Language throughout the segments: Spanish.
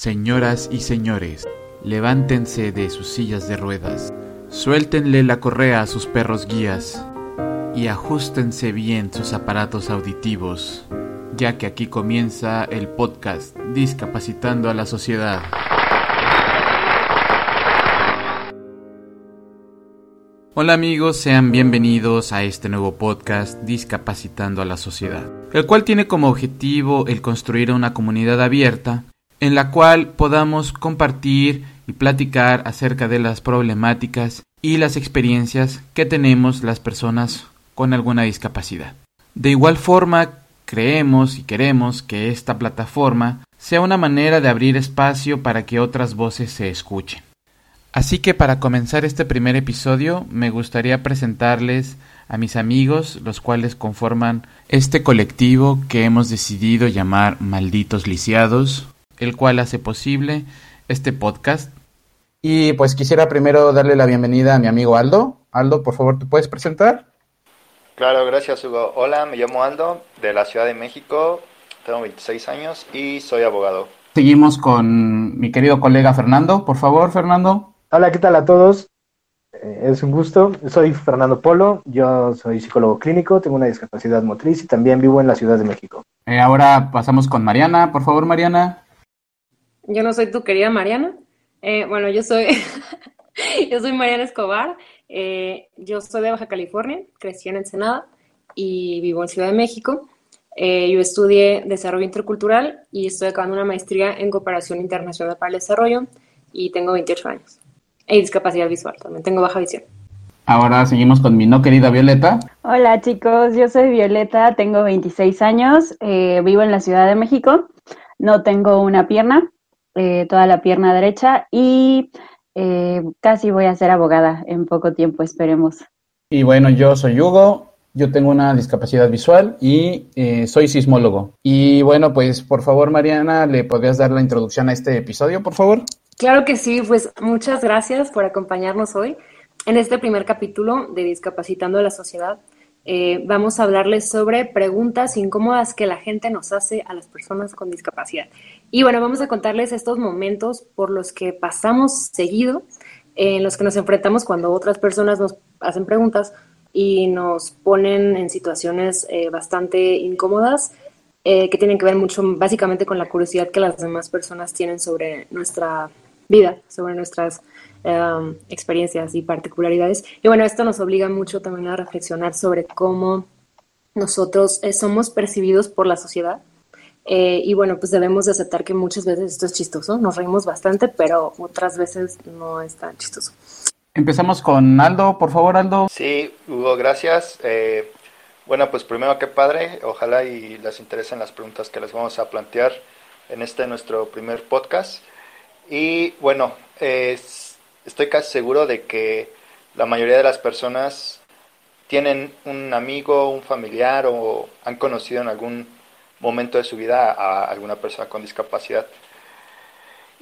Señoras y señores, levántense de sus sillas de ruedas, suéltenle la correa a sus perros guías y ajustense bien sus aparatos auditivos, ya que aquí comienza el podcast Discapacitando a la Sociedad. Hola amigos, sean bienvenidos a este nuevo podcast Discapacitando a la Sociedad, el cual tiene como objetivo el construir una comunidad abierta en la cual podamos compartir y platicar acerca de las problemáticas y las experiencias que tenemos las personas con alguna discapacidad. De igual forma, creemos y queremos que esta plataforma sea una manera de abrir espacio para que otras voces se escuchen. Así que para comenzar este primer episodio me gustaría presentarles a mis amigos, los cuales conforman este colectivo que hemos decidido llamar Malditos Lisiados, el cual hace posible este podcast. Y pues quisiera primero darle la bienvenida a mi amigo Aldo. Aldo, por favor, ¿te puedes presentar? Claro, gracias Hugo. Hola, me llamo Aldo, de la Ciudad de México, tengo 26 años y soy abogado. Seguimos con mi querido colega Fernando. Por favor, Fernando. Hola, ¿qué tal a todos? Eh, es un gusto. Soy Fernando Polo, yo soy psicólogo clínico, tengo una discapacidad motriz y también vivo en la Ciudad de México. Eh, ahora pasamos con Mariana. Por favor, Mariana. Yo no soy tu querida Mariana. Eh, bueno, yo soy, yo soy Mariana Escobar. Eh, yo soy de Baja California, crecí en Ensenada y vivo en Ciudad de México. Eh, yo estudié desarrollo intercultural y estoy acabando una maestría en cooperación internacional para el desarrollo y tengo 28 años. Y discapacidad visual, también tengo baja visión. Ahora seguimos con mi no querida Violeta. Hola chicos, yo soy Violeta, tengo 26 años, vivo en la Ciudad de México, no tengo una pierna, eh, toda la pierna derecha y eh, casi voy a ser abogada en poco tiempo, esperemos. Y bueno, yo soy Hugo, yo tengo una discapacidad visual y eh, soy sismólogo. Y bueno, pues por favor, Mariana, ¿le podrías dar la introducción a este episodio, por favor? Claro que sí, pues muchas gracias por acompañarnos hoy en este primer capítulo de Discapacitando a la Sociedad. vamos a hablarles sobre preguntas incómodas que la gente nos hace a las personas con discapacidad. Y bueno, vamos a contarles estos momentos por los que pasamos seguido, en los que nos enfrentamos cuando otras personas nos hacen preguntas y nos ponen en situaciones eh, bastante incómodas eh, que tienen que ver mucho básicamente con la curiosidad que las demás personas tienen sobre nuestra vida, sobre nuestras em, experiencias y particularidades. Y bueno, esto nos obliga mucho también a reflexionar sobre cómo nosotros eh, somos percibidos por la sociedad eh, y bueno, pues debemos de aceptar que muchas veces esto es chistoso, nos reímos bastante, pero otras veces no es tan chistoso. Empezamos con Aldo, por favor, Aldo. Sí, Hugo, gracias. Eh, bueno, pues primero que padre, ojalá y les interesen las preguntas que les vamos a plantear en este nuestro primer podcast. Y bueno, estoy casi seguro de que la mayoría de las personas tienen un amigo, un familiar o han conocido en algún momento de su vida a alguna persona con discapacidad.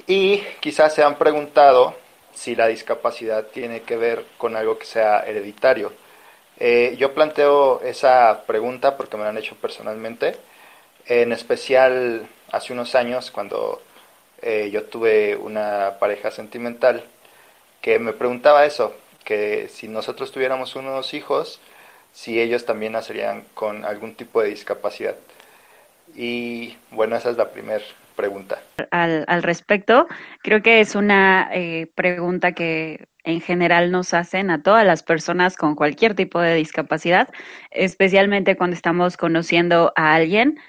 Y quizás se han preguntado si la discapacidad tiene que ver con algo que sea hereditario. Eh, yo planteo esa pregunta porque me la han hecho personalmente, en especial hace unos años cuando eh, yo tuve una pareja sentimental que me preguntaba eso, que si nosotros tuviéramos unos hijos, si ellos también nacerían con algún tipo de discapacidad. Y bueno, esa es la primera pregunta. Al, al, respecto, creo que es una eh, pregunta que en general nos hacen a todas las personas con cualquier tipo de discapacidad, especialmente cuando estamos conociendo a alguien.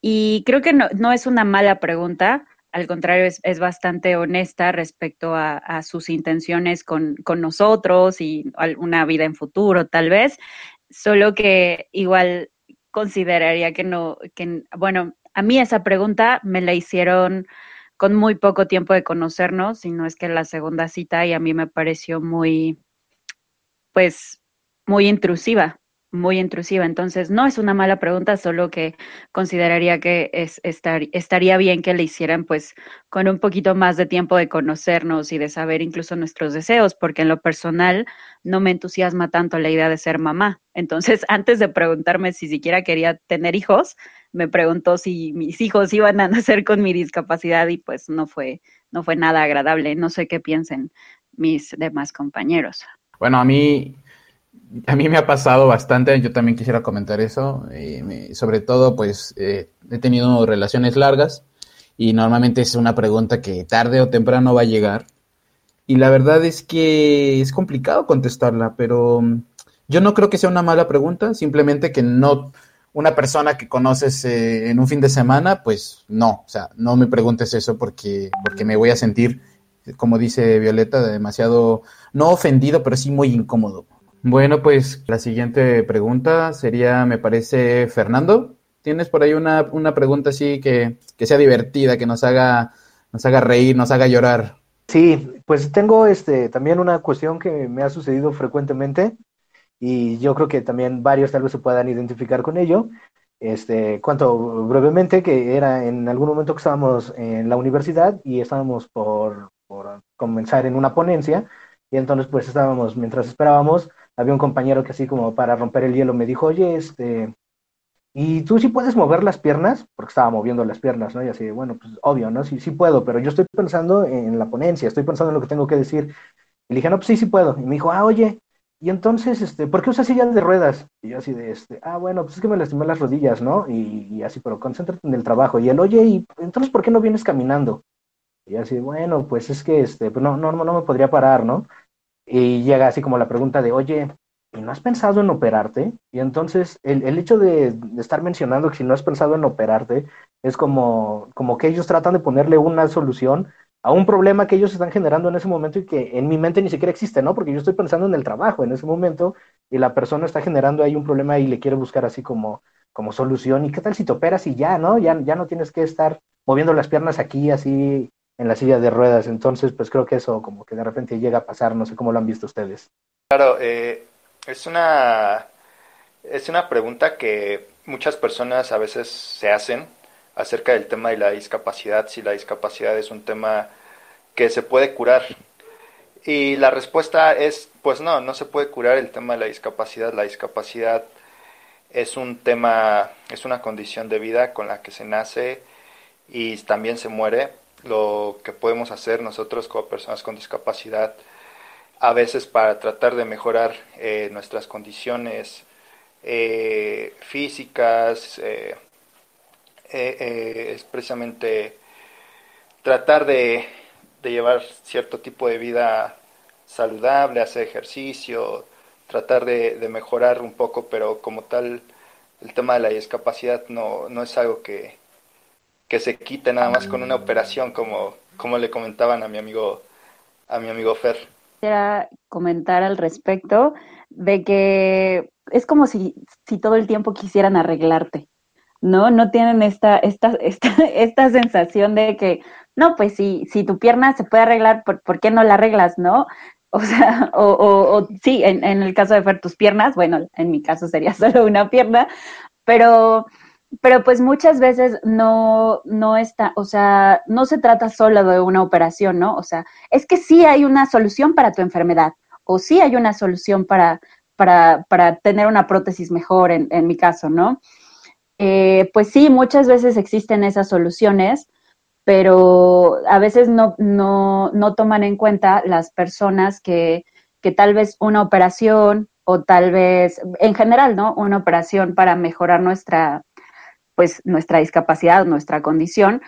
Y creo que no, no es una mala pregunta, al contrario, es, es bastante honesta respecto a, a sus intenciones con, con, nosotros y una vida en futuro, tal vez. Solo que igual consideraría que no, que, bueno, a mí esa pregunta me la hicieron con muy poco tiempo de conocernos, si no es que la segunda cita y a mí me pareció muy, pues, muy intrusiva muy intrusiva. Entonces, no es una mala pregunta, solo que consideraría que es, estar, estaría bien que le hicieran pues con un poquito más de tiempo de conocernos y de saber incluso nuestros deseos, porque en lo personal no me entusiasma tanto la idea de ser mamá. Entonces, antes de preguntarme si siquiera quería tener hijos, me preguntó si mis hijos iban a nacer con mi discapacidad y pues no fue, no fue nada agradable. No sé qué piensen mis demás compañeros. Bueno, a mí, a mí me ha pasado bastante, yo también quisiera comentar eso, eh, sobre todo pues eh, he tenido relaciones largas y normalmente es una pregunta que tarde o temprano va a llegar y la verdad es que es complicado contestarla, pero mm, yo no creo que sea una mala pregunta, simplemente que no, una persona que conoces eh, en un fin de semana, pues no, o sea, no me preguntes eso porque, porque me voy a sentir, como dice Violeta, demasiado, no ofendido, pero sí muy incómodo. Bueno, pues la siguiente pregunta sería, me parece, Fernando. ¿Tienes por ahí una, una pregunta así que, que sea divertida, que nos haga, nos haga reír, nos haga llorar? Sí, pues tengo este también una cuestión que me ha sucedido frecuentemente y yo creo que también varios tal vez se puedan identificar con ello. Este, cuento brevemente que era en algún momento que estábamos en la universidad y estábamos por, por comenzar en una ponencia y entonces pues estábamos, mientras esperábamos, había un compañero que así como para romper el hielo me dijo, oye, este, y tú sí puedes mover las piernas, porque estaba moviendo las piernas, ¿no? Y así, bueno, pues obvio, ¿no? Sí, sí puedo, pero yo estoy pensando en la ponencia, estoy pensando en lo que tengo que decir. Y le dije, no, pues sí, sí puedo. Y me dijo, ah, oye, y entonces, este, ¿por qué usas sillas de ruedas? Y yo así de, este, ah, bueno, pues es que me lastimé las rodillas, ¿no? Y, así, pero concéntrate en el trabajo. Y él, oye, ¿y entonces por qué no vienes caminando? Y así, bueno, pues es que, este, pues no, no, no me podría parar, ¿no? Y llega así como la pregunta de, oye, ¿y no has pensado en operarte? Y entonces el, el hecho de, estar mencionando que si no has pensado en operarte es como, como que ellos tratan de ponerle una solución a un problema que ellos están generando en ese momento y que en mi mente ni siquiera existe, ¿no? Porque yo estoy pensando en el trabajo en ese momento y la persona está generando ahí un problema y le quiere buscar así como, como solución. ¿Y qué tal si te operas y ya, ¿no? Ya, ya no tienes que estar moviendo las piernas aquí así en la silla de ruedas. Entonces, pues creo que eso como que de repente llega a pasar, no sé cómo lo han visto ustedes. Claro, eh, es una, es una pregunta que muchas personas a veces se hacen acerca del tema de la discapacidad, si la discapacidad es un tema que se puede curar. Y la respuesta es, pues no, no se puede curar el tema de la discapacidad. La discapacidad es un tema, es una condición de vida con la que se nace y también se muere. Lo que podemos hacer nosotros como personas con discapacidad a veces para tratar de mejorar eh, nuestras condiciones eh, físicas, eh, es precisamente tratar de, llevar cierto tipo de vida saludable, hacer ejercicio, tratar de, mejorar un poco, pero como tal el tema de la discapacidad no, no es algo que, que se quite nada más con una operación como, como le comentaban a mi amigo a mi amigo Fer quisiera comentar al respecto de que es como si, si todo el tiempo quisieran arreglarte, ¿no? No tienen esta, esta, esta, esta sensación de que, no, pues si, si tu pierna se puede arreglar, ¿por, ¿por qué no la arreglas, no? O sea, o, o, sí, en, el caso de ver tus piernas, bueno, en mi caso sería solo una pierna, pero pero pues muchas veces no, no está, o sea, no se trata solo de una operación, ¿no? O sea, es que sí hay una solución para tu enfermedad, o sí hay una solución para, para, para tener una prótesis mejor, en, en mi caso, ¿no? Eh, pues sí, muchas veces existen esas soluciones, pero a veces no, no, no toman en cuenta las personas que, que tal vez una operación o tal vez, en general, ¿no? Una operación para mejorar nuestra, pues nuestra discapacidad, nuestra condición,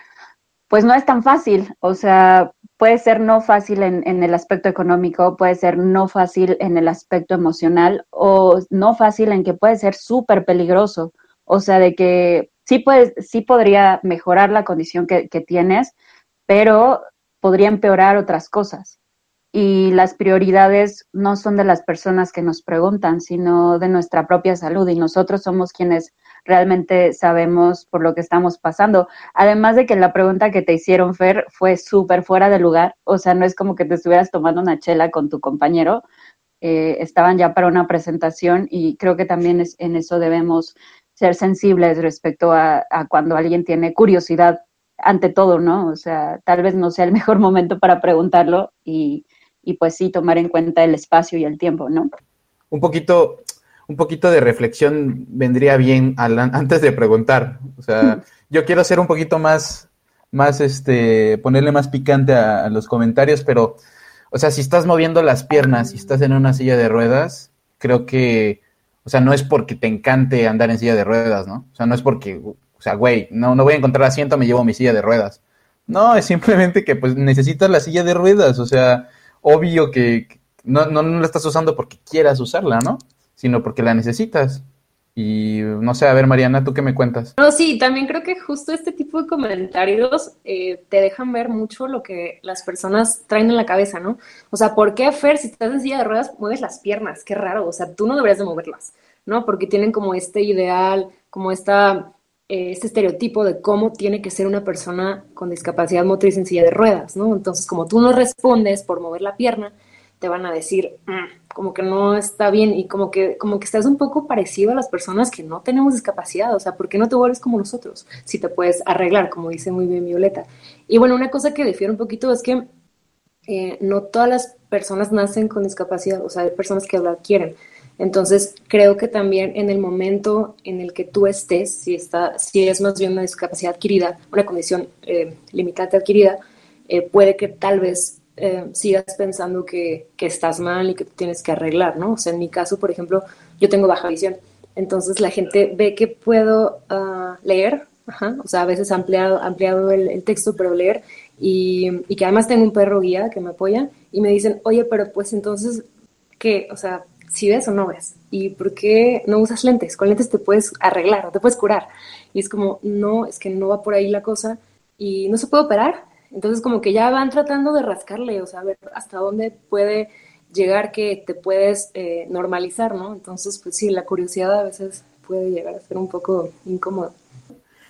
pues no es tan fácil. O sea, puede ser no fácil en, en, el aspecto económico, puede ser no fácil en el aspecto emocional o no fácil en que puede ser súper peligroso. O sea, de que sí, puedes, sí podría mejorar la condición que, que tienes, pero podría empeorar otras cosas. Y las prioridades no son de las personas que nos preguntan, sino de nuestra propia salud. Y nosotros somos quienes realmente sabemos por lo que estamos pasando. Además de que la pregunta que te hicieron, Fer, fue súper fuera de lugar, o sea, no es como que te estuvieras tomando una chela con tu compañero, eh, estaban ya para una presentación y creo que también es, en eso debemos ser sensibles respecto a, a cuando alguien tiene curiosidad ante todo, ¿no? O sea, tal vez no sea el mejor momento para preguntarlo y, y pues sí tomar en cuenta el espacio y el tiempo, ¿no? Un poquito un poquito de reflexión vendría bien antes de preguntar. O sea, yo quiero ser un poquito más, más, este, ponerle más picante a, los comentarios, pero, o sea, si estás moviendo las piernas y estás en una silla de ruedas, creo que, o sea, no es porque te encante andar en silla de ruedas, ¿no? O sea, no es porque, o sea, güey, no, no voy a encontrar asiento, me llevo mi silla de ruedas. No, es simplemente que pues necesitas la silla de ruedas, o sea, obvio que no, no, la estás usando porque quieras usarla, ¿no? Sino porque la necesitas. Y no sé, a ver, Mariana, ¿tú qué me cuentas? No, sí, también creo que justo este tipo de comentarios eh, te dejan ver mucho lo que las personas traen en la cabeza, ¿no? O sea, ¿por qué, Fer, si estás en silla de ruedas, mueves las piernas? Qué raro, o sea, tú no deberías de moverlas, ¿no? Porque tienen como este ideal, como esta, este estereotipo de cómo tiene que ser una persona con discapacidad motriz en silla de ruedas, ¿no? Entonces, como tú no respondes por mover la pierna, te van a decir, mm, como que no está bien y como que, como que estás un poco parecido a las personas que no tenemos discapacidad, o sea, ¿por qué no te vuelves como nosotros? Si te puedes arreglar, como dice muy bien Violeta. Y bueno, una cosa que difiere un poquito es que eh, no todas las personas nacen con discapacidad, o sea, hay personas que la adquieren. Entonces, creo que también en el momento en el que tú estés, si, está, si es más bien una discapacidad adquirida, una condición eh, limitante adquirida, eh, puede que tal vez eh, sigas pensando que, que, estás mal y que tienes que arreglar, ¿no? O sea, en mi caso, por ejemplo, yo tengo baja visión, entonces la gente ve que puedo uh, leer, o sea, a veces ampliado, ampliado el, el texto, pero leer, y, y, que además tengo un perro guía que me apoya, y me dicen, oye, pero pues entonces, ¿qué? O sea, si ves o no ves, ¿y por qué no usas lentes? Con lentes te puedes arreglar o te puedes curar. Y es como, no, es que no va por ahí la cosa, y no se puede operar, entonces como que ya van tratando de rascarle, o sea, a ver hasta dónde puede llegar que te puedes eh, normalizar, ¿no? Entonces, pues sí, la curiosidad a veces puede llegar a ser un poco incómoda.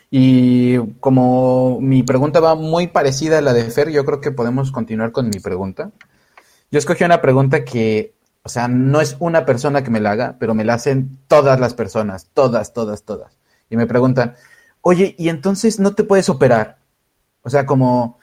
Y como mi pregunta va muy parecida a la de Fer, yo creo que podemos continuar con mi pregunta. Yo escogí una pregunta que, o sea, no es una persona que me la haga, pero me la hacen todas las personas, todas, todas, todas. Y me preguntan, oye, ¿y entonces no te puedes operar? O sea, como,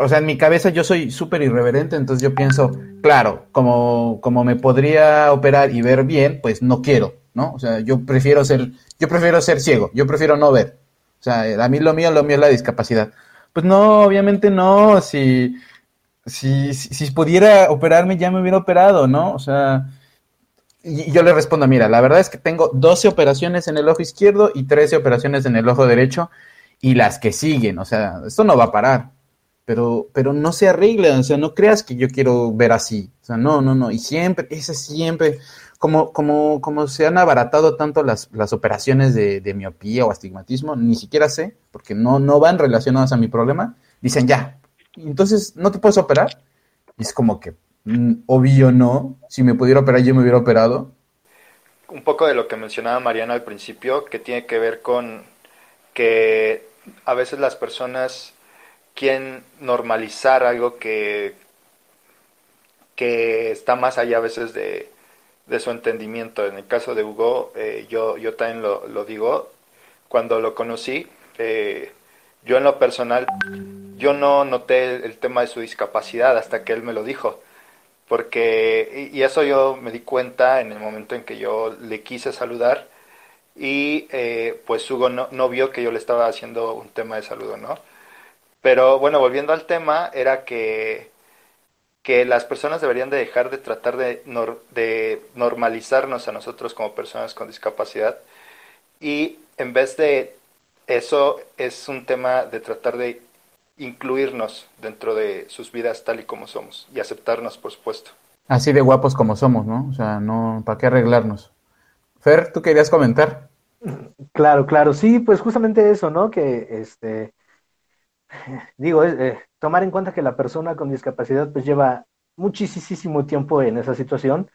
o sea, en mi cabeza yo soy súper irreverente, entonces yo pienso, claro, como, como me podría operar y ver bien, pues no quiero, ¿no? O sea, yo prefiero ser, yo prefiero ser ciego, yo prefiero no ver. O sea, a mí lo mío, lo mío es la discapacidad. Pues no, obviamente no, si, si, si, pudiera operarme ya me hubiera operado, ¿no? O sea, y yo le respondo, mira, la verdad es que tengo 12 operaciones en el ojo izquierdo y 13 operaciones en el ojo derecho y las que siguen, o sea, esto no va a parar pero, pero no se arregla, o sea, no creas que yo quiero ver así, o sea, no, no, no, y siempre, ese siempre, como, como, como se han abaratado tanto las, las operaciones de, de, miopía o astigmatismo, ni siquiera sé, porque no, no van relacionadas a mi problema, dicen ya, entonces, ¿no te puedes operar? Es como que, mm, obvio no, si me pudiera operar yo me hubiera operado. Un poco de lo que mencionaba Mariana al principio, que tiene que ver con que a veces las personas quieren normalizar algo que, que está más allá a veces de, su entendimiento. En el caso de Hugo, eh, yo, yo también lo, lo, digo, cuando lo conocí, eh, yo en lo personal, yo no noté el, tema de su discapacidad hasta que él me lo dijo. Porque, y, eso yo me di cuenta en el momento en que yo le quise saludar y eh, pues Hugo no, no vio que yo le estaba haciendo un tema de saludo, ¿no? Pero bueno, volviendo al tema, era que, que las personas deberían de dejar de tratar de, de normalizarnos a nosotros como personas con discapacidad y en vez de eso es un tema de tratar de incluirnos dentro de sus vidas tal y como somos y aceptarnos, por supuesto. Así de guapos como somos, ¿no? O sea, no, ¿para qué arreglarnos? Fer, ¿tú querías comentar? Claro, claro, sí, pues justamente eso, ¿no? Que este, digo, eh, tomar en cuenta que la persona con discapacidad pues lleva muchísimo tiempo en esa situación,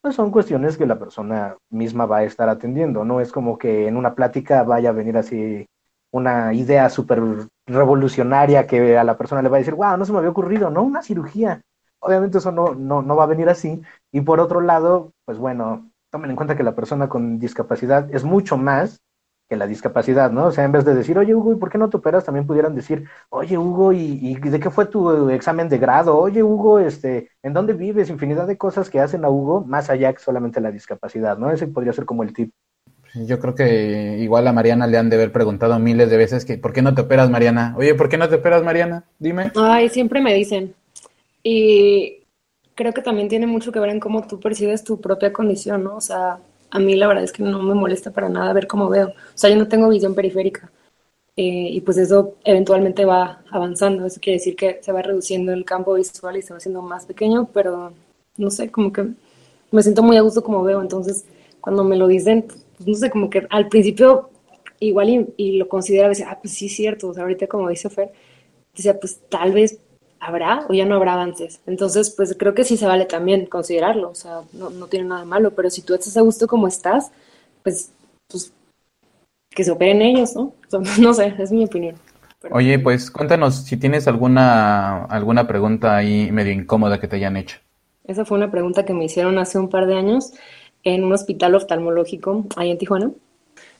pues son cuestiones que la persona misma va a estar atendiendo, no es como que en una plática vaya a venir así una idea súper revolucionaria que a la persona le va a decir, wow, no se me había ocurrido, ¿no? Una cirugía. Obviamente eso no, no, no va a venir así. Y por otro lado, pues bueno, tomen en cuenta que la persona con discapacidad es mucho más que la discapacidad, ¿no? O sea, en vez de decir, oye, Hugo, ¿y por qué no te operas? También pudieran decir, oye, Hugo, ¿y, y de qué fue tu examen de grado? Oye, Hugo, este, ¿en dónde vives? Infinidad de cosas que hacen a Hugo más allá que solamente la discapacidad, ¿no? Ese podría ser como el tip. Yo creo que igual a Mariana le han de haber preguntado miles de veces que ¿por qué no te operas, Mariana? Oye, ¿por qué no te operas, Mariana? Dime. Ay, siempre me dicen. Y creo que también tiene mucho que ver en cómo tú percibes tu propia condición, ¿no? O sea, a mí la verdad es que no me molesta para nada ver cómo veo. O sea, yo no tengo visión periférica. Eh, y pues eso eventualmente va avanzando. Eso quiere decir que se va reduciendo el campo visual y se va haciendo más pequeño, pero no sé, como que me siento muy a gusto como veo. Entonces, cuando me lo dicen, no sé, como que al principio igual y, lo consideraba, decía, ah, pues sí es cierto, o sea, ahorita como dice Fer, decía, pues tal vez habrá o ya no habrá avances. Entonces, pues creo que sí se vale también considerarlo, o sea, no, no tiene nada de malo, pero si tú estás a gusto como estás, pues, pues que se operen ellos, ¿no? no sé, es mi opinión. Oye, pues cuéntanos si tienes alguna, alguna pregunta ahí medio incómoda que te hayan hecho. Esa fue una pregunta que me hicieron hace un par de años en un hospital oftalmológico ahí en Tijuana.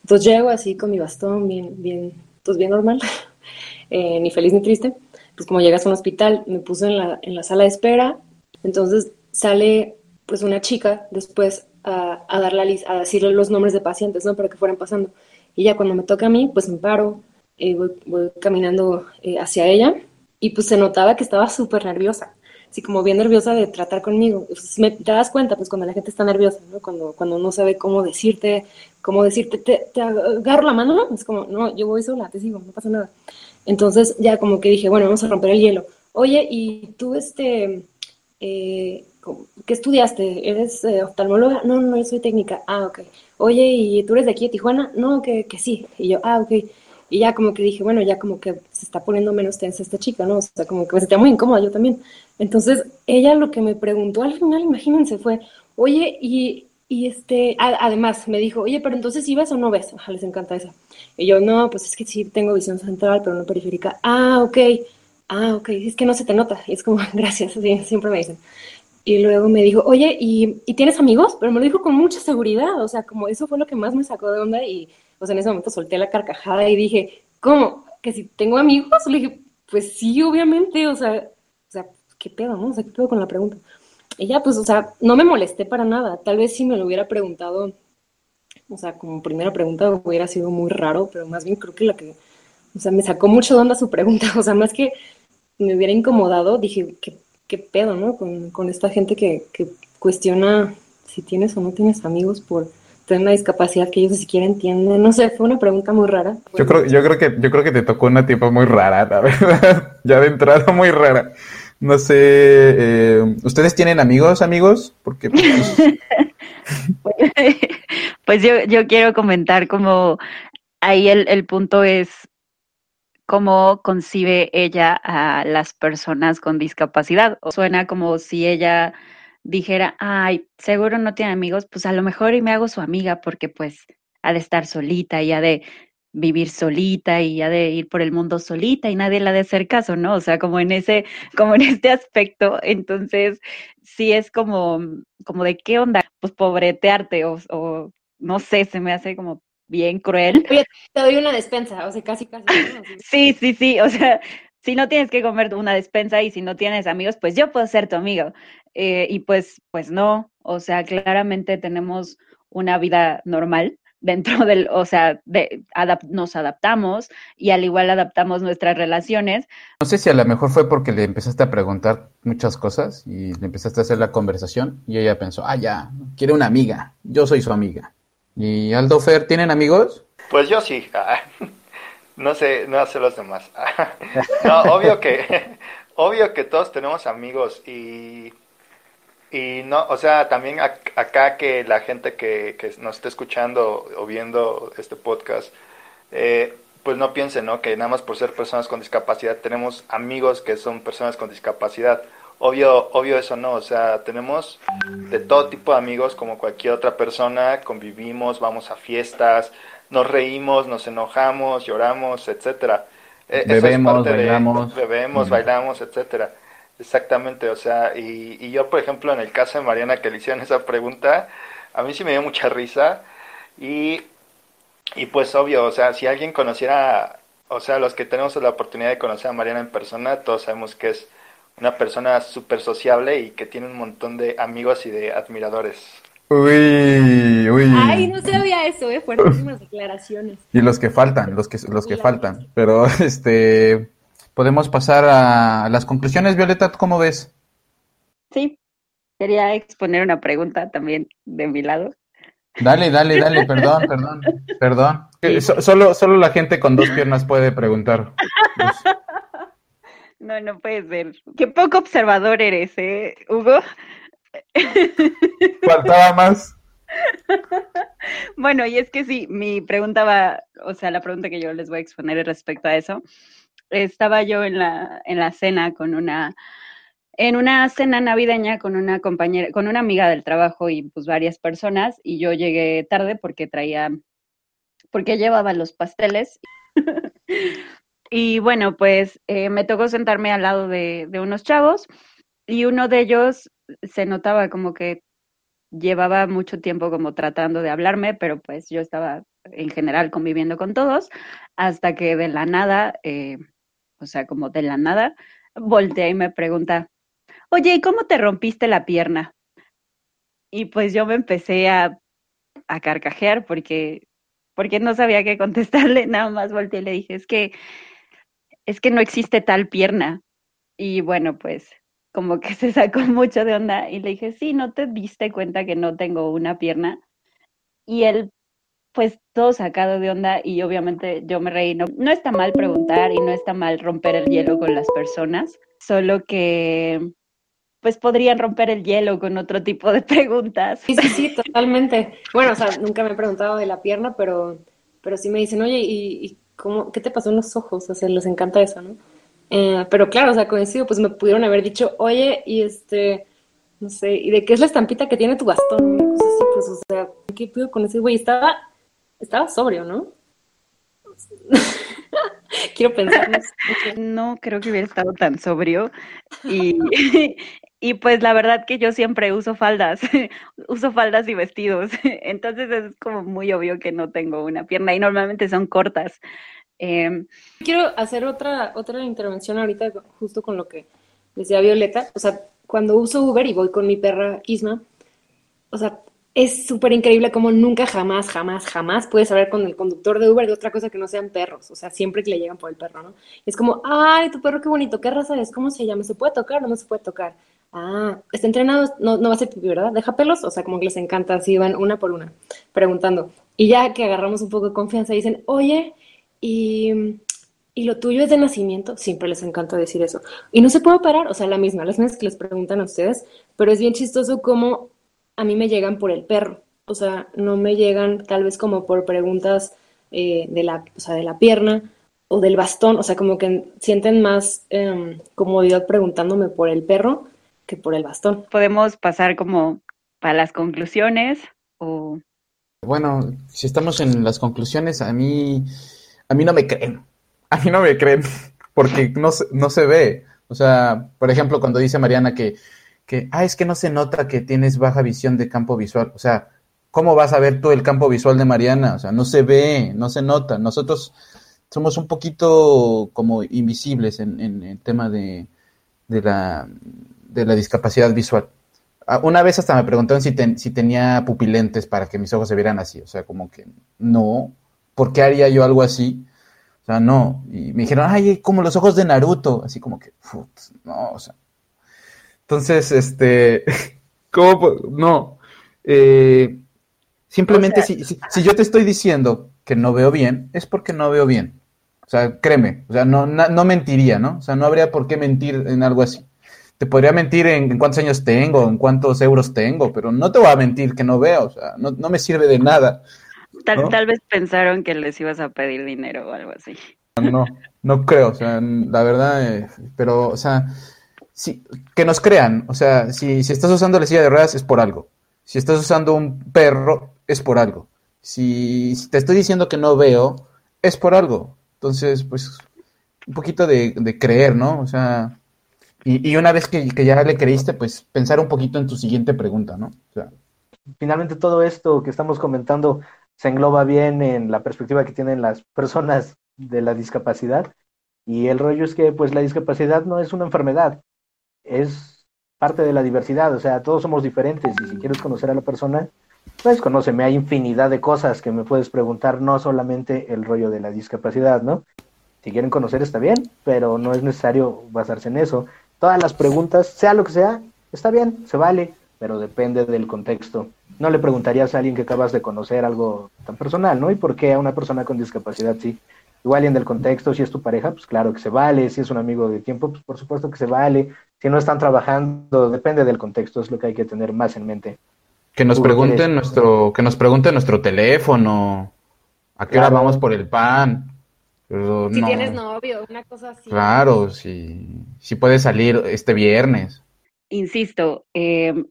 Entonces llego así con mi bastón, bien, bien, pues bien normal, eh, ni feliz ni triste. Pues como llegas a un hospital, me puse en la, en la sala de espera, entonces sale pues una chica después a, a dar la a decirle los nombres de pacientes, ¿no? Para que fueran pasando. Y ya cuando me toca a mí, pues me paro, eh, voy, voy, caminando eh, hacia ella y pues se notaba que estaba súper nerviosa así como bien nerviosa de tratar conmigo. Pues, me, te das cuenta, pues cuando la gente está nerviosa, ¿no? Cuando, cuando no sabe cómo decirte, cómo decirte, te, agarro la mano, ¿no? Es como, no, yo voy sola, te sigo, no pasa nada. Entonces ya como que dije, bueno, vamos a romper el hielo. Oye, ¿y tú, este, eh, qué estudiaste? ¿Eres eh, oftalmóloga? No, no, yo soy técnica. Ah, ok. Oye, ¿y tú eres de aquí de Tijuana? No, que, que sí. Y yo, ah, ok. Y ya como que dije, bueno, ya como que se está poniendo menos tensa esta chica, ¿no? O sea, como que me sentía muy incómoda yo también. Entonces, ella lo que me preguntó al final, imagínense, fue, oye, y, y este, además me dijo, oye, pero entonces ¿sí ves o no ves? Ajá, les encanta eso. Y yo, no, pues es que sí tengo visión central, pero no periférica. Ah, ok. Ah, ok. Es que no se te nota. Y es como, gracias, sí, siempre me dicen. Y luego me dijo, oye, ¿y, ¿y, tienes amigos? Pero me lo dijo con mucha seguridad. O sea, como eso fue lo que más me sacó de onda. Y pues en ese momento solté la carcajada y dije, ¿cómo? ¿Que si tengo amigos? Le dije, pues sí, obviamente. O sea, o sea ¿qué pedo, no? O sea, ¿qué pedo con la pregunta? Ya, pues, o sea, no me molesté para nada. Tal vez si me lo hubiera preguntado, o sea, como primera pregunta hubiera sido muy raro, pero más bien creo que la que, o sea, me sacó mucho de onda su pregunta. O sea, más que me hubiera incomodado, dije, ¿qué, qué pedo, no? Con, con esta gente que, que cuestiona si tienes o no tienes amigos por una discapacidad que ellos ni siquiera entienden. No sé, fue una pregunta muy rara. Yo creo, yo creo que, yo creo que te tocó una tipa muy rara, la verdad. ya de entrada muy rara. No sé, eh, ¿ustedes tienen amigos, amigos? Porque pues, pues yo, yo quiero comentar como ahí el, el punto es cómo concibe ella a las personas con discapacidad. O suena como si ella dijera, ay, seguro no tiene amigos, pues a lo mejor y me hago su amiga porque pues ha de estar solita y ha de vivir solita y ha de ir por el mundo solita y nadie le ha de hacer caso, ¿no? O sea, como en ese, como en este aspecto, entonces sí es como, como de qué onda, pues pobretearte o, o no sé, se me hace como bien cruel. Oye, te doy una despensa, o sea, casi, casi. sí, sí, sí, o sea, si no tienes que comer una despensa y si no tienes amigos, pues yo puedo ser tu amigo. Eh, y pues, pues no, o sea, claramente tenemos una vida normal dentro del, o sea, de, nos adaptamos y al igual adaptamos nuestras relaciones. No sé si a lo mejor fue porque le empezaste a preguntar muchas cosas y le empezaste a hacer la conversación y ella pensó, ah, ya, quiere una amiga, yo soy su amiga. ¿Y Aldo Fer, tienen amigos? Pues yo sí. No sé, no sé los demás. No, obvio que, obvio que todos tenemos amigos y y no, o sea, también acá que la gente que, que nos esté escuchando o viendo este podcast, eh, pues no piensen, ¿no? Que nada más por ser personas con discapacidad tenemos amigos que son personas con discapacidad. Obvio, obvio eso no, o sea, tenemos de todo tipo de amigos como cualquier otra persona, convivimos, vamos a fiestas, nos reímos, nos enojamos, lloramos, etcétera. E, bebemos, bailamos. bebemos, bailamos, etcétera. Exactamente, o sea, y, y, yo, por ejemplo, en el caso de Mariana que le hicieron esa pregunta, a mí sí me dio mucha risa y y pues obvio, o sea, si alguien conociera, o sea, los que tenemos la oportunidad de conocer a Mariana en persona, todos sabemos que es una persona súper sociable y que tiene un montón de amigos y de admiradores. Uy, uy. Ay, no sabía eso, eh, fuertísimas declaraciones. Y los que faltan, los que los que faltan. Pero este podemos pasar a las conclusiones, Violeta, ¿cómo ves? Sí. Quería exponer una pregunta también de mi lado. Dale, dale, dale, perdón, perdón, perdón. Solo, solo la gente con dos piernas puede preguntar. No, no puede ser. Qué poco observador eres, ¿eh, Hugo? Faltaba más. Bueno, y es que sí, mi pregunta va, o sea, la pregunta que yo les voy a exponer respecto a eso. Estaba yo en la, en la cena con una, en una cena navideña con una compañera, con una amiga del trabajo y pues varias personas, y yo llegué tarde porque traía, porque llevaba los pasteles. y bueno, pues eh, me tocó sentarme al lado de, unos chavos y uno de ellos se notaba como que llevaba mucho tiempo como tratando de hablarme, pero pues yo estaba en general conviviendo con todos, hasta que de la nada, eh, o sea, como de la nada, voltea y me pregunta, oye, ¿y cómo te rompiste la pierna? Y pues yo me empecé a, a carcajear porque, porque no sabía qué contestarle, nada más volteé y le dije, es que, es que no existe tal pierna. Y bueno, pues como que se sacó mucho de onda y le dije, sí, ¿no te diste cuenta que no tengo una pierna? Y él, pues todo sacado de onda y obviamente yo me reí. No, no está mal preguntar y no está mal romper el hielo con las personas, solo que pues podrían romper el hielo con otro tipo de preguntas. Sí, sí, sí, totalmente. Bueno, o sea, nunca me he preguntado de la pierna, pero, pero sí me dicen, oye, ¿y, y cómo, qué te pasó en los ojos? O sea, les encanta eso, ¿no? Eh, pero claro, o sea, coincido, pues me pudieron haber dicho, oye, y este, no sé, ¿y de qué es la estampita que tiene tu bastón? Pues, o sea, ¿qué pido con ese güey? Estaba, estaba sobrio, ¿no? Quiero pensar. No creo que hubiera estado tan sobrio. Y, y pues la verdad que yo siempre uso faldas, uso faldas y vestidos. Entonces es como muy obvio que no tengo una pierna y normalmente son cortas. Eh, Quiero hacer otra, otra intervención ahorita justo con lo que decía Violeta. O sea, cuando uso Uber y voy con mi perra Isma, o sea, es súper increíble como nunca, jamás, jamás, jamás puedes hablar con el conductor de Uber de otra cosa que no sean perros. O sea, siempre que le llegan por el perro, ¿no? Es como, ay, tu perro qué bonito, ¿qué raza es? ¿Cómo se llama? ¿Se puede tocar o no se puede tocar? Ah, está entrenado, no, no va a ser pipí, ¿verdad? ¿Deja pelos? O sea, como que les encanta, así van una por una, preguntando. Y ya que agarramos un poco de confianza, dicen, oye, y, y, lo tuyo es de nacimiento, siempre les encanta decir eso. Y no se puede operar, o sea, la misma, las mismas que les preguntan a ustedes, pero es bien chistoso como a mí me llegan por el perro, o sea, no me llegan tal vez como por preguntas eh, de, la, o sea, de la pierna o del bastón, o sea, como que sienten más eh, comodidad preguntándome por el perro que por el bastón. Podemos pasar como para las conclusiones o... Bueno, si estamos en las conclusiones, a mí a mí no me creen. A mí no me creen porque no, no se ve. O sea, por ejemplo, cuando dice Mariana que, que, ah, es que no se nota que tienes baja visión de campo visual. O sea, ¿cómo vas a ver tú el campo visual de Mariana? O sea, no se ve, no se nota. Nosotros somos un poquito como invisibles en, el tema de, la, discapacidad visual. Ah, una vez hasta me preguntaron si, si tenía pupilentes para que mis ojos se vieran así. O sea, como que no, ¿por qué haría yo algo así? O sea, no. Y me dijeron, ay, como los ojos de Naruto. Así como que, no, o sea. Entonces, este, ¿cómo? No. Eh, simplemente si, si, yo te estoy diciendo que no veo bien, es porque no veo bien. O sea, créeme, o sea, no, no, mentiría, ¿no? O sea, no habría por qué mentir en algo así. Te podría mentir en, cuántos años tengo, en cuántos euros tengo, pero no te voy a mentir que no veo, o sea, no, no me sirve de nada. Tal, vez pensaron que les ibas a pedir dinero o algo así. No, no creo, o sea, la verdad, eh, pero, o sea, que nos crean, o sea, si, si estás usando la silla de ruedas es por algo, si estás usando un perro es por algo, si, te estoy diciendo que no veo es por algo, entonces, pues, un poquito de, creer, ¿no? O sea, y, y una vez que, que, ya le creíste, pues, pensar un poquito en tu siguiente pregunta, ¿no? O sea, finalmente todo esto que estamos comentando se engloba bien en la perspectiva que tienen las personas de la discapacidad. Y el rollo es que pues la discapacidad no es una enfermedad, es parte de la diversidad, o sea, todos somos diferentes y si quieres conocer a la persona, pues conóceme, hay infinidad de cosas que me puedes preguntar, no solamente el rollo de la discapacidad, ¿no? Si quieren conocer está bien, pero no es necesario basarse en eso. Todas las preguntas, sea lo que sea, está bien, se vale, pero depende del contexto. No le preguntarías a alguien que acabas de conocer algo tan personal, ¿no? ¿Y por qué a una persona con discapacidad sí? Igual en del contexto, si es tu pareja, pues claro que se vale, si es un amigo de tiempo, pues por supuesto que se vale, si no están trabajando, depende del contexto, es lo que hay que tener más en mente. Que nos pregunten nuestro, que nos pregunten nuestro teléfono, a qué hora vamos por el pan. si tienes novio, una cosa así. Claro, si, si puedes salir este viernes. Insisto, eh,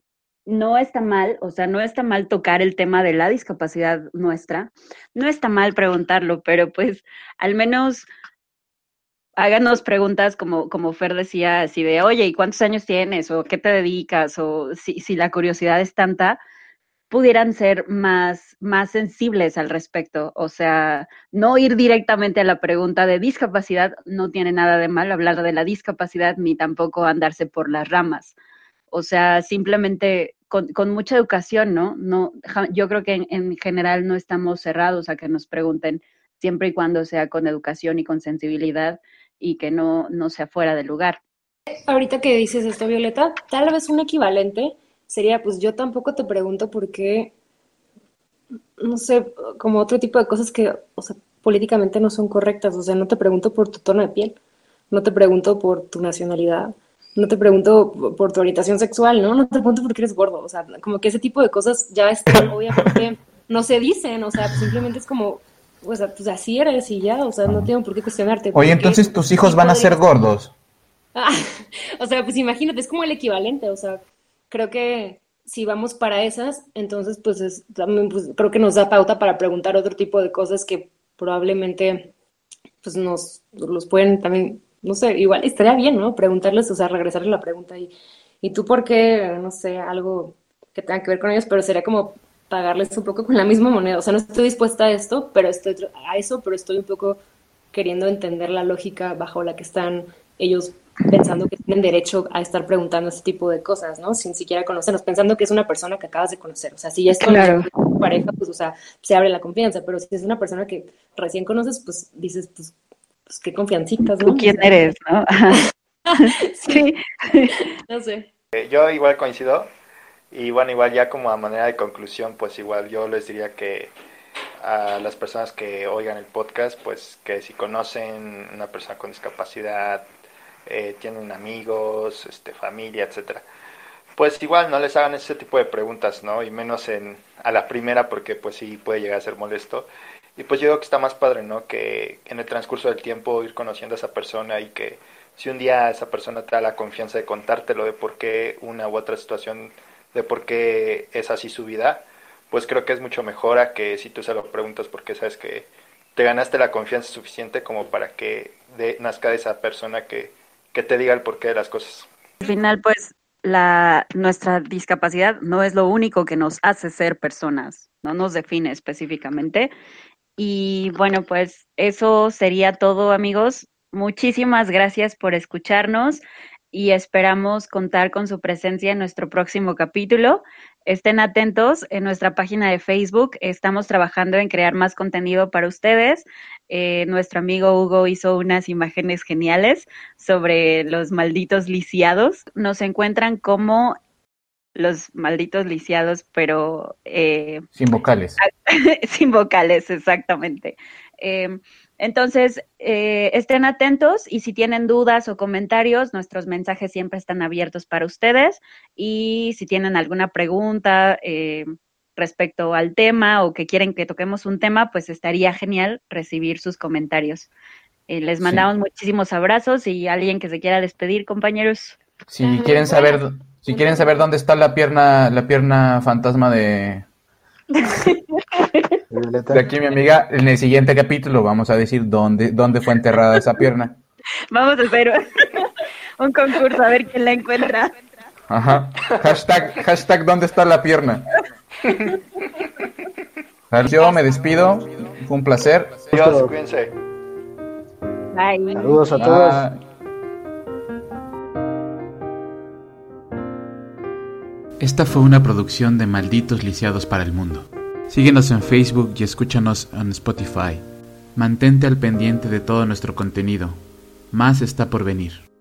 no está mal, o sea, no está mal tocar el tema de la discapacidad nuestra, no está mal preguntarlo, pero pues al menos háganos preguntas como, como Fer decía, así de, oye, ¿y cuántos años tienes? ¿O qué te dedicas? O si, si la curiosidad es tanta, pudieran ser más, más sensibles al respecto. O sea, no ir directamente a la pregunta de discapacidad, no tiene nada de mal hablar de la discapacidad, ni tampoco andarse por las ramas. O sea, simplemente con, mucha educación, ¿no? no yo creo que en, general no estamos cerrados a que nos pregunten siempre y cuando sea con educación y con sensibilidad y que no, no sea fuera de lugar. Ahorita que dices esto, Violeta, tal vez un equivalente sería, pues yo tampoco te pregunto por qué, no sé, como otro tipo de cosas que, o sea, políticamente no son correctas. O sea, no te pregunto por tu tono de piel, no te pregunto por tu nacionalidad, no te pregunto por tu orientación sexual, ¿no? No te pregunto por qué eres gordo, o sea, como que ese tipo de cosas ya están, obviamente, no se dicen, o sea, simplemente es como, o sea, pues así eres y ya, o sea, no tengo por qué cuestionarte. Oye, entonces tus hijos van a ser gordos. o sea, pues imagínate, es como el equivalente, o sea, creo que si vamos para esas, entonces pues, es, también, pues creo que nos da pauta para preguntar otro tipo de cosas que probablemente pues nos los pueden también no sé, igual estaría bien, ¿no? Preguntarles, o sea, regresarle la pregunta y, ¿y tú por qué, no sé, algo que tenga que ver con ellos, pero sería como pagarles un poco con la misma moneda. O sea, no estoy dispuesta a esto, pero estoy a eso, pero estoy un poco queriendo entender la lógica bajo la que están ellos pensando que tienen derecho a estar preguntando este tipo de cosas, ¿no? Sin siquiera conocernos, pensando que es una persona que acabas de conocer. O sea, si ya es con tu pareja, pues, o sea, se abre la confianza, pero si es una persona que recién conoces, pues dices, pues, pues qué confiancitas, ¿no? ¿Tú quién eres, no? sí, no sé. Eh, yo igual coincido y bueno, igual ya como a manera de conclusión, pues igual yo les diría que a las personas que oigan el podcast, pues que si conocen una persona con discapacidad, eh, tienen amigos, este, familia, etcétera, pues igual no les hagan ese tipo de preguntas, ¿no? Y menos en a la primera porque pues sí puede llegar a ser molesto. Y pues yo creo que está más padre, ¿no? Que en el transcurso del tiempo ir conociendo a esa persona y que si un día esa persona te da la confianza de contártelo de por qué una u otra situación, de por qué es así su vida, pues creo que es mucho mejor a que si tú se lo preguntas porque sabes que te ganaste la confianza suficiente como para que de, nazca de esa persona que, que te diga el porqué de las cosas. Al final, pues, la, nuestra discapacidad no es lo único que nos hace ser personas, no nos define específicamente y bueno, pues eso sería todo, amigos. Muchísimas gracias por escucharnos y esperamos contar con su presencia en nuestro próximo capítulo. Estén atentos en nuestra página de Facebook. Estamos trabajando en crear más contenido para ustedes. Eh, nuestro amigo Hugo hizo unas imágenes geniales sobre los malditos lisiados. Nos encuentran como los malditos lisiados, pero... Eh, sin vocales. sin vocales, exactamente. Eh, entonces, eh, estén atentos y si tienen dudas o comentarios, nuestros mensajes siempre están abiertos para ustedes. Y si tienen alguna pregunta respecto al tema o que quieren que toquemos un tema, pues estaría genial recibir sus comentarios. les mandamos muchísimos abrazos y alguien que se quiera despedir, compañeros. Si quieren saber si quieren saber dónde está la pierna, la pierna fantasma de, de aquí mi amiga, en el siguiente capítulo vamos a decir dónde, dónde fue enterrada esa pierna. Vamos a hacer un concurso a ver quién la encuentra. Ajá. Hashtag, hashtag ¿dónde está la pierna? Yo me despido. Fue un placer. Adiós, cuídense. Bye. Saludos a todos. Ah, Esta fue una producción de Malditos Lisiados para el Mundo. Síguenos en Facebook y escúchanos en Spotify. Mantente al pendiente de todo nuestro contenido. Más está por venir.